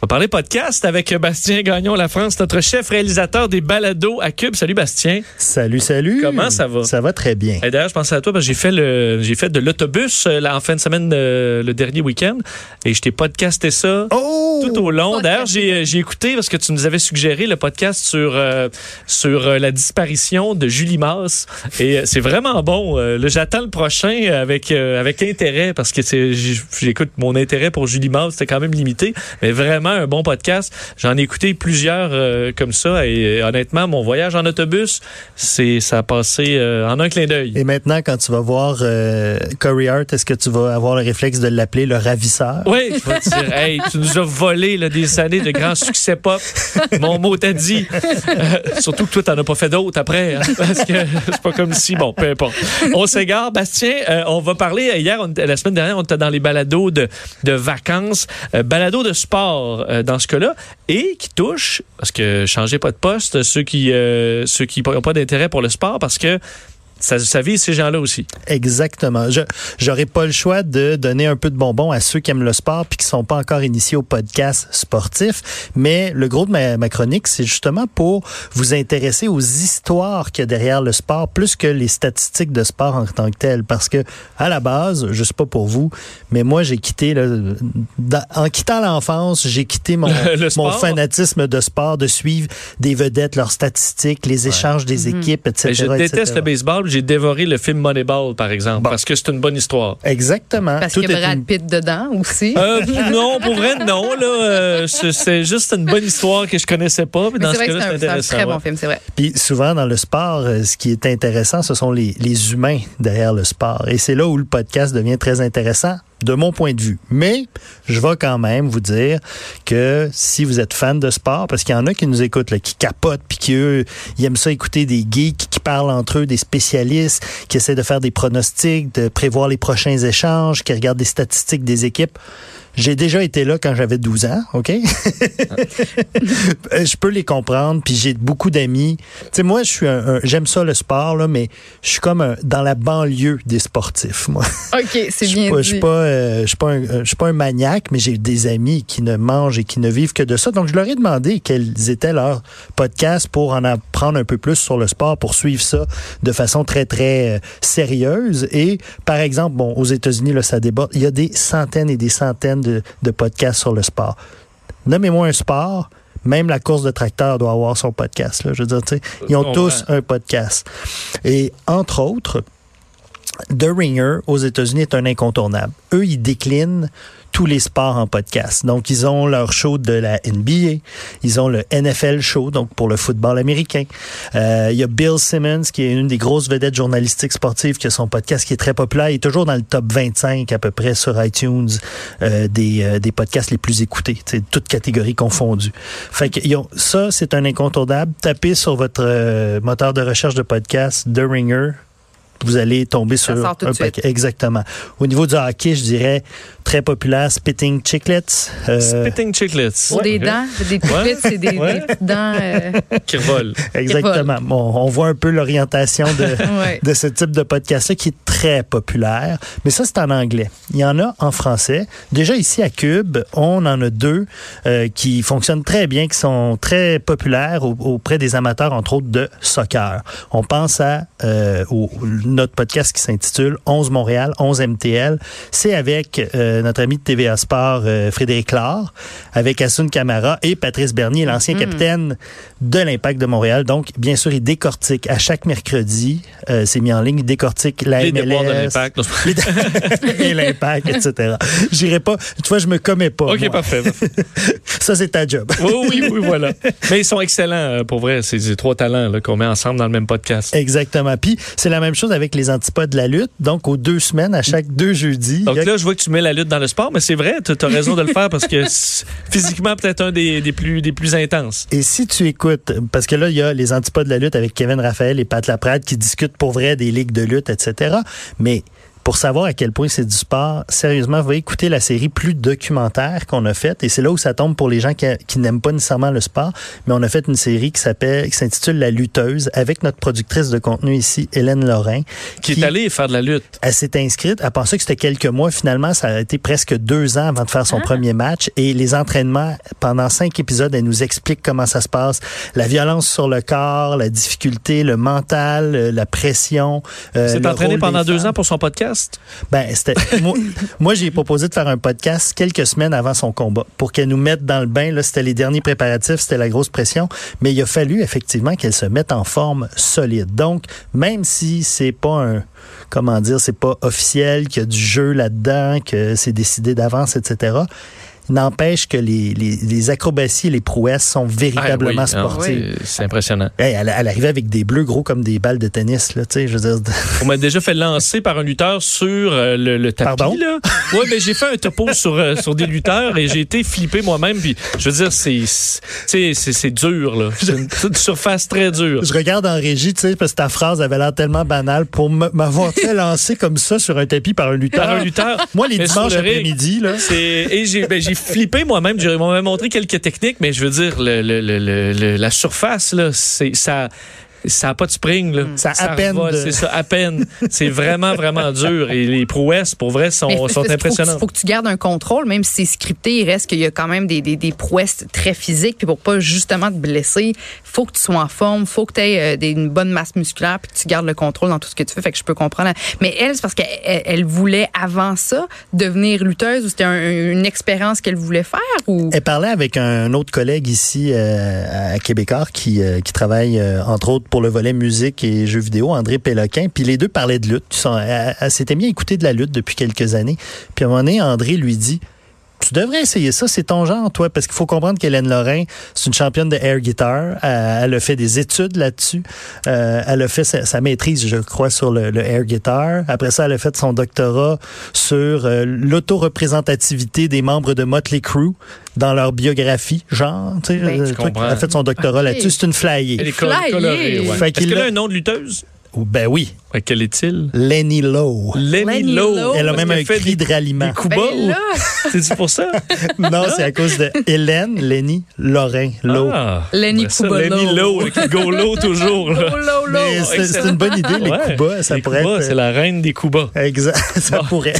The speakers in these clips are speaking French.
On va parler podcast avec Bastien Gagnon La France, notre chef réalisateur des balados à Cube. Salut Bastien. Salut, salut. Comment ça va? Ça va très bien. Et d'ailleurs, je pensais à toi parce que j'ai fait le j'ai fait de l'autobus euh, là, en fin de semaine euh, le dernier week-end et je t'ai podcasté ça Oh! tout au long. D'ailleurs, j'ai euh, j'ai écouté parce que tu nous avais suggéré le podcast sur euh, sur euh, la disparition de Julie Masse et euh, c'est vraiment bon. Euh, là, j'attends le prochain avec euh, avec intérêt parce que c'est j'écoute mon intérêt pour Julie Masse, c'était quand même limité, mais vraiment un bon podcast. J'en ai écouté plusieurs euh, comme ça et euh, honnêtement, mon voyage en autobus, c'est ça a passé euh, en un clin d'œil. Et maintenant, quand tu vas voir Corey Hart, est-ce que tu vas avoir le réflexe de l'appeler le ravisseur? Oui, je vais te dire, hey, tu nous as volé là, des années de grands succès pop. Mon mot t'a dit. Surtout que toi, t'en as pas fait d'autres après. hein, parce que c'est pas comme si, bon, peu importe. On s'égare. Bastien, euh, on va parler, hier, on la semaine dernière, on était dans les balados de, de vacances, euh, balados de sport euh, dans ce cas-là, et qui touche, parce que changez pas de poste, ceux qui euh, ceux qui n'ont pas d'intérêt pour le sport, parce que ça, ça vise ces gens-là aussi. Exactement. Je j'aurais pas le choix de donner un peu de bonbons à ceux qui aiment le sport puis qui sont pas encore initiés au podcast sportif. Mais le gros de ma, ma chronique, c'est justement pour vous intéresser aux histoires qu'il y a derrière le sport, plus que les statistiques de sport en tant que tel. Parce que à la base, je sais pas pour vous, mais moi j'ai quitté dans- en quittant l'enfance, j'ai quitté mon, Le fanatisme de sport, de suivre des vedettes, leurs statistiques, les échanges des équipes, etc. Je déteste le baseball. J'ai dévoré le film Moneyball, par exemple, parce que c'est une bonne histoire. Exactement. Parce qu'il y a Brad une- Pitt dedans aussi. Euh, non, pour vrai, non. Là, euh, c'est- juste une bonne histoire que je connaissais pas. Mais Mais dans c'est ce cas-là, c'est un, c'est un intéressant. très ouais. bon film, c'est vrai. Puis souvent dans le sport, euh, ce qui est intéressant, ce sont les, les humains derrière le sport. Et c'est là où le podcast devient très intéressant de mon point de vue. Mais je vais quand même vous dire que si vous êtes fan de sport, parce qu'il y en a qui nous écoutent, là, qui capotent, puis qui eux, ils aiment ça écouter des geeks qui parlent entre eux, des spécialistes, qui essaient de faire des pronostics, de prévoir les prochains échanges, qui regardent des statistiques des équipes. J'ai déjà été là quand j'avais 12 ans, OK? Euh, je peux les comprendre, puis j'ai beaucoup d'amis. Tu sais, moi, je suis un, un- j'aime ça le sport, là, mais je suis comme un- dans la banlieue des sportifs, moi. OK, c'est bien pas- dit. je suis pas, euh, je suis pas, un, je suis pas un maniaque, mais j'ai des amis qui ne mangent et qui ne vivent que de ça. Donc, je leur ai demandé quels étaient leurs podcasts pour en apprendre un peu plus sur le sport, pour suivre ça de façon très, très euh, sérieuse. Et, par exemple, bon, aux États-Unis, là, ça déborde. Il y a des centaines et des centaines de, de podcasts sur le sport. Nommez-moi un sport. Même la course de tracteur doit avoir son podcast. Là. Je veux dire, ils ont tous un podcast. Et entre autres, The Ringer aux États-Unis est un incontournable. Eux, ils déclinent tous les sports en podcast. Donc, ils ont leur show de la NBA, ils ont le NFL show, donc pour le football américain. Euh, il y a Bill Simmons, qui est une des grosses vedettes journalistiques sportives, qui a son podcast qui est très populaire. Il est toujours dans le top 25 à peu près sur iTunes euh, des, euh, des podcasts les plus écoutés, toutes catégories confondues. Fait que ça, c'est un incontournable. Tapez sur votre moteur de recherche de podcast The Ringer vous allez tomber Ça sur un paquet. Exactement. Au niveau du hockey, je dirais très populaire, Spitting Chicklets. euh, Spitting Chicklets. Pour des dents, des petites, c'est des, Ouais. des petites dents. euh, Qui revolent. exactement. Bon, on voit un peu l'orientation de, ouais. de ce type de podcast-là qui est très populaire. Mais ça, c'est en anglais. Il y en a en français. Déjà ici à Cube, on en a deux euh, qui fonctionnent très bien, qui sont très populaires au- auprès des amateurs, entre autres, de soccer. On pense à euh, au- notre podcast qui s'intitule 11 Montréal, 11 MTL. C'est avec euh, notre ami de TVA Sport, euh, Frédéric Laure, avec Assun Camara et Patrice Bernier, l'ancien Mhm. capitaine de l'Impact de Montréal. Donc, bien sûr, il décortique à chaque mercredi, euh, c'est mis en ligne, il décortique la Les déboires de MLS, l'impact. Et l'impact, etc. J'irai pas. Tu vois, je me commets pas. OK, moi. parfait. Ça, c'est ta job. Oui, oui, oui, voilà. Mais ils sont excellents, euh, pour vrai. C'est ces trois talents qu'on met ensemble dans le même podcast. Exactement. Puis, c'est la même chose avec les antipodes de la lutte. Donc, aux deux semaines, à chaque deux jeudis. Donc a- là, je vois que tu mets la lutte dans le sport, mais c'est vrai, tu as raison de le faire parce que physiquement, peut-être un des, des plus, des plus intenses. Et si tu écoutes, parce que là, il y a les antipodes de la lutte avec Kevin Raphaël et Pat Laprade qui discutent pour vrai des ligues de lutte, etc. Mais Pour savoir à quel point c'est du sport, sérieusement, va écouter la série plus documentaire qu'on a faite. Et c'est là où ça tombe pour les gens qui, qui n'aiment pas nécessairement le sport. Mais on a fait une série qui s'appelle, qui s'intitule La lutteuse avec notre productrice de contenu ici, Hélène Lorrain. Qui, est allée faire de la lutte. Elle s'est inscrite. Elle pensait que c'était quelques mois. Finalement, ça a été presque deux ans avant de faire son premier match. Et les entraînements, pendant cinq épisodes, elle nous explique comment ça se passe. La violence sur le corps, la difficulté, le mental, euh, la pression. euh, C'est le entraîné rôle pendant deux femmes. ans pour son podcast? Ben, c'était moi, moi j'ai proposé de faire un podcast quelques semaines avant son combat pour qu'elle nous mette dans le bain. Là, c'était les derniers préparatifs, c'était la grosse pression, mais il a fallu effectivement qu'elle se mette en forme solide. Donc, même si c'est pas un comment dire, c'est pas officiel, qu'il y a du jeu là-dedans, que c'est décidé d'avance, etc. N'empêche que les, les, les acrobaties et les prouesses sont véritablement Ah, oui, sportives. ah, C'est impressionnant. Hey, elle, elle arrivait avec des bleus gros comme des balles de tennis, là, je veux dire. On m'a déjà fait lancer par un lutteur sur euh, le, le tapis. Pardon? Là. Ouais, mais j'ai fait un topo sur, euh, sur des lutteurs et j'ai été flippé moi-même. Puis, je veux dire, c'est, dur, là. C'est une, surface très dure. Je regarde en régie, tu sais, parce que ta phrase avait l'air tellement banale pour m'avoir fait lancer comme ça sur un tapis par un lutteur. Par un lutteur. Moi, les Mais dimanches le après-midi, là. C'est, et j'ai, ben, flippé moi-même. M'a montré quelques techniques, mais je veux dire, le- le- le- la surface, là, c'est, ça, ça a pas de spring, là. Ça a à peine de- C'est ça, à peine. C'est vraiment, vraiment dur. Et les prouesses, pour vrai, sont, Mais sont c'est parce qu'il faut que- impressionnantes. faut que tu gardes un contrôle, même si c'est scripté, il reste qu'il y a quand même des, des, des prouesses très physiques. Puis pour pas justement te blesser, faut que tu sois en forme, faut que tu aies une bonne masse musculaire, puis que tu gardes le contrôle dans tout ce que tu fais. Fait que je peux comprendre. Mais elle, c'est parce qu'elle elle- elle voulait avant ça devenir lutteuse ou c'était un- une expérience qu'elle voulait faire ou? Elle parlait avec un autre collègue ici euh, à Québécois qui, euh, qui travaille euh, entre autres pour le volet musique et jeux vidéo, André Péloquin. Puis les deux parlaient de lutte. Ils elle elle s'était mis à écouter de la lutte depuis quelques années. Puis à un moment donné, André lui dit tu devrais essayer ça, c'est ton genre, toi, parce qu'il faut comprendre qu'Hélène Lorrain, c'est une championne de air guitar. Euh, elle a fait des études là-dessus. Euh, elle a fait sa, sa maîtrise, je crois, sur le, le air guitar. Après ça, elle a fait son doctorat sur euh, l'autoreprésentativité des membres de Motley Crue dans leur biographie, genre. tu sais, Oui, le je truc. comprends. Elle a fait son doctorat là-dessus. C'est une flyée. Elle est colorée, ouais. Fait Est-ce qu'il qu'elle a un nom de lutteuse? Ben oui, Ouais, quel est-il? Lenny Lowe. Lenny Lenny Lowe. Lowe. Elle a même un fait cri des, de ralliement. Ben C'est pour ça? Non, c'est à cause de Hélène, Lenny, Lorrain, Lowe. Ah, Lenny ben Kuba Lenny Lowe. Qui go low toujours. c'est c'est une bonne idée, les Ouais, Cuba, ça les pourrait être... C'est la reine des coups bas. Exact, ça Bon. pourrait.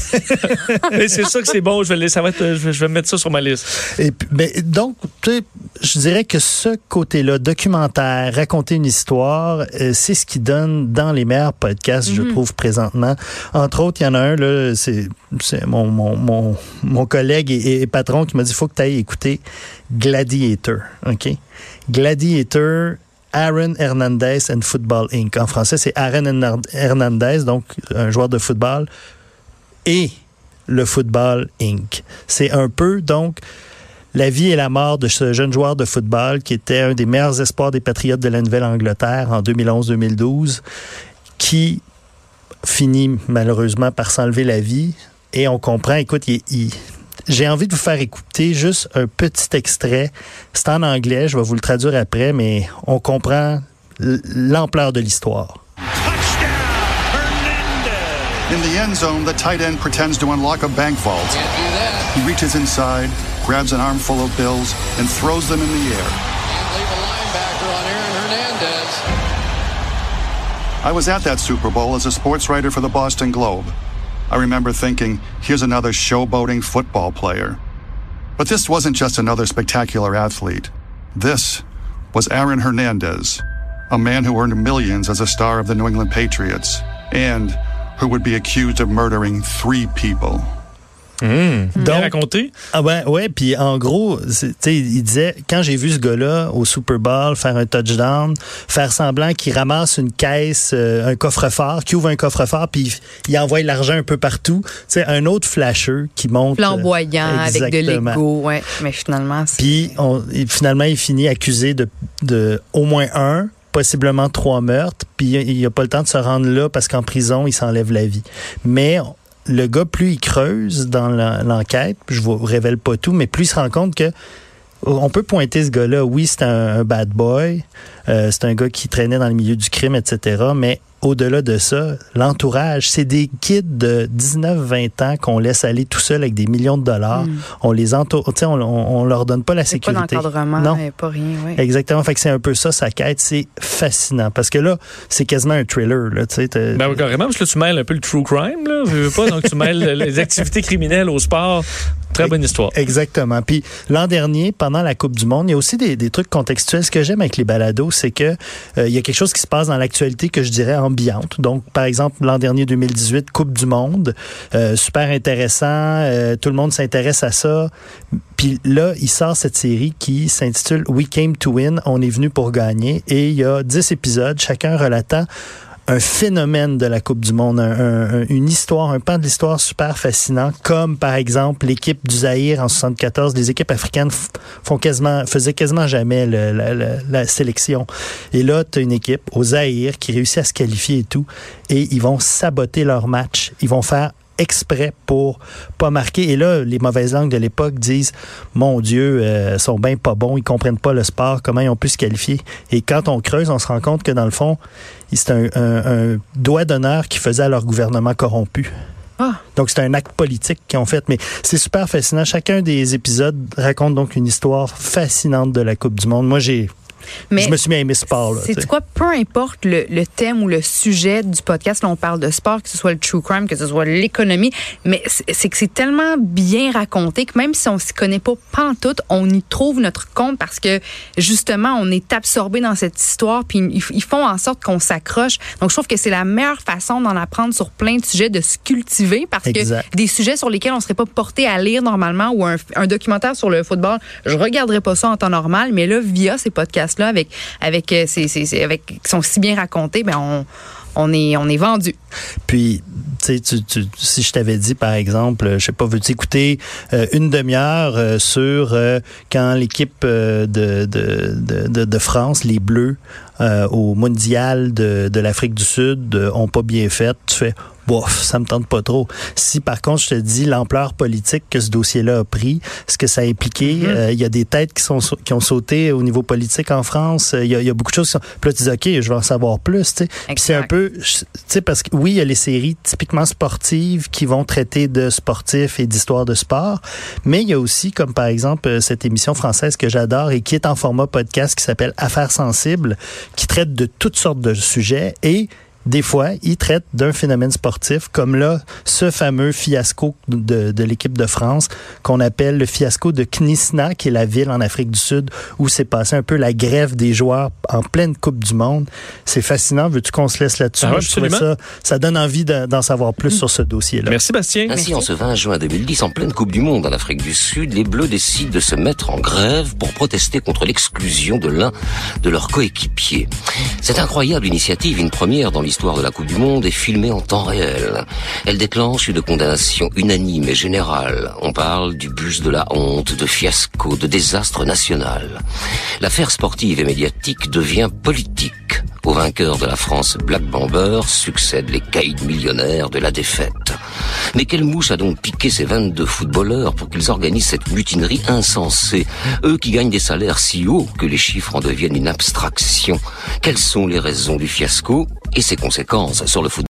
Mais c'est ça que c'est bon. Je vais, le- ça va être, je, vais, je vais mettre ça sur ma liste. Et puis, mais donc, tu sais, je dirais que ce côté-là, documentaire, raconter une histoire, euh, c'est ce qui donne dans les meilleurs podcasts, je trouve, présentement. Entre autres, il y en a un, là, c'est mon, mon, mon, mon collègue et, et patron qui m'a dit, il faut que tu ailles écouter Gladiator, OK? Gladiator, Aaron Hernandez and Football Inc. En français, c'est Aaron Hernan- Hernandez, donc un joueur de football, et le Football Inc. C'est un peu, donc, la vie et la mort de ce jeune joueur de football qui était un des meilleurs espoirs des Patriotes de la Nouvelle-Angleterre en 2011-2012, qui finit malheureusement par s'enlever la vie. Et on comprend, écoute, il- il- j'ai envie de vous faire écouter juste un petit extrait. C'est en anglais, je vais vous le traduire après, mais on comprend l'ampleur de l'histoire. In the end zone, the tight end pretends to unlock a bank vault. He reaches inside, grabs an armful of bills, and throws them in the air. Can't leave a linebacker on Aaron Hernandez. I was at that Super Bowl as a sports writer for the Boston Globe. I remember thinking, here's another showboating football player. But this wasn't just another spectacular athlete. This was Aaron Hernandez, a man who earned millions as a star of the New England Patriots, and who would be accused of murdering three people. Bien Donc, raconté. Ah ben ouais, puis en gros, c'est- tu sais, il disait quand j'ai vu ce gars-là au Super Bowl faire un touchdown, faire semblant qu'il ramasse une caisse, euh, un coffre-fort, qu'il ouvre un coffre-fort, puis il, il envoie l'argent un peu partout. C'est un autre flasheux qui monte. euh, Flamboyant, avec de l'ego, ouais. Mais finalement, c'est. Puis finalement, il finit accusé de, de au moins un, possiblement trois meurtres. Puis il n'a pas le temps de se rendre là parce qu'en prison, il s'enlève la vie. Mais le gars, plus il creuse dans l'enquête, je vous révèle pas tout, mais plus il se rend compte que on peut pointer ce gars-là. Oui, c'est un, un bad boy. Euh, c'est un gars qui traînait dans le milieu du crime, etc. Mais au-delà de ça, l'entourage, c'est des kids de 19-20 ans qu'on laisse aller tout seul avec des millions de dollars. On les entoure, tu sais, on, on, on leur donne pas la C'est pas sécurité. d'encadrement, non. et pas rien. Exactement. Fait que c'est un peu ça, sa quête. C'est fascinant. Parce que là, c'est quasiment un thriller, là, tu sais. t'as- Ben oui, carrément, parce que là, tu mêles un peu le true crime, là. veux, veux pas, donc tu mêles les activités criminelles au sport. Très bonne histoire. Exactement. Puis l'an dernier, pendant la Coupe du Monde, il y a aussi des, des trucs contextuels. Ce que j'aime avec les balados, c'est que euh, il y a quelque chose qui se passe dans l'actualité que je dirais Donc, par exemple, l'an dernier 2018, Coupe du Monde, euh, super intéressant. euh, tout le monde s'intéresse à ça. Puis là, il sort cette série qui s'intitule We Came to Win. On est venu pour gagner. Et il y a 10 épisodes, chacun relatant un phénomène de la Coupe du Monde, un- un- un- une histoire, un pan de l'histoire super fascinant, comme par exemple l'équipe du Zaïre en 74. Les équipes africaines font quasiment, faisaient quasiment jamais la sélection. Et là, tu as une équipe au Zaïre qui réussit à se qualifier et tout, et ils vont saboter leur match. Ils vont faire exprès pour pas marquer. Et là, les mauvaises langues de l'époque disent, mon Dieu, euh, sont bien pas bons, ils comprennent pas le sport, comment ils ont pu se qualifier. Et quand on creuse, on se rend compte que dans le fond, c'est un, un- un doigt d'honneur qu'ils faisaient à leur gouvernement corrompu. Ah. Donc, c'est un acte politique qu'ils ont fait. Mais c'est super fascinant. Chacun des épisodes raconte donc une histoire fascinante de la Coupe du Monde. Moi, j'ai, Mais je me suis mis à aimer sport. C'est quoi, peu importe le, le thème ou le sujet du podcast, là on parle de sport, que ce soit le true crime, que ce soit l'économie, mais c'est c'est que c'est tellement bien raconté que même si on s'y connaît pas pantoute, on y trouve notre compte parce que justement on est absorbé dans cette histoire puis ils, ils font en sorte qu'on s'accroche. Donc je trouve que c'est la meilleure façon d'en apprendre sur plein de sujets, de se cultiver parce Exact. que des sujets sur lesquels on serait pas porté à lire normalement ou un, un documentaire sur le football, je regarderais pas ça en temps normal, mais là via ces podcasts là avec avec euh, ces, ces- ces- avec qui sont si bien racontés, ben on on est on est vendu. Puis, tu tu- si je t'avais dit, par exemple, euh, je sais pas, veux-tu écouter euh, une demi-heure euh, sur euh, quand l'équipe euh, de, de, de, de- France, les Bleus, euh, au mondial de, de l'Afrique du Sud, euh, ont pas bien fait, tu fais, bof, ça me tente pas trop. Si, par contre, je te dis l'ampleur politique que ce dossier-là a pris, ce que ça a impliqué, euh, il y a des têtes qui, sont, qui ont sauté au niveau politique en France, euh, il y, a, il y a beaucoup de choses qui sont... Puis là, tu dis, OK, je vais en savoir plus, tu sais. C'est un peu, tu sais, parce que oui, il y a les séries typiquement sportives qui vont traiter de sportifs et d'histoire de sport, mais il y a aussi, comme par exemple, euh, cette émission française que j'adore et qui est en format podcast qui s'appelle Affaires sensibles, qui traite de toutes sortes de sujets et des fois, ils traitent d'un phénomène sportif, comme là, ce fameux fiasco de, de l'équipe de France qu'on appelle le fiasco de Knisna, qui est la ville en Afrique du Sud où s'est passé un peu la grève des joueurs en pleine Coupe du Monde. C'est fascinant. Veux-tu qu'on se laisse là-dessus? Ah je ça, ça donne envie de- d'en savoir plus sur ce dossier-là. Merci, Bastien. Ainsi, en ce 20 juin 2010, en pleine Coupe du Monde en Afrique du Sud, les Bleus décident de se mettre en grève pour protester contre l'exclusion de l'un de leurs coéquipiers. Cette incroyable initiative, une première dans l'histoire de la Coupe du Monde, est filmée en temps réel. Elle déclenche une condamnation unanime et générale. On parle du bus de la honte, de fiasco, de désastre national. L'affaire sportive et médiatique devient politique. Aux vainqueurs de la France Black Bomber succèdent les caïds millionnaires de la défaite. Mais quelle mouche a donc piqué ces 22 footballeurs pour qu'ils organisent cette mutinerie insensée? Eux qui gagnent des salaires si hauts que les chiffres en deviennent une abstraction. Quelles sont les raisons du fiasco? Et ses conséquences sur le football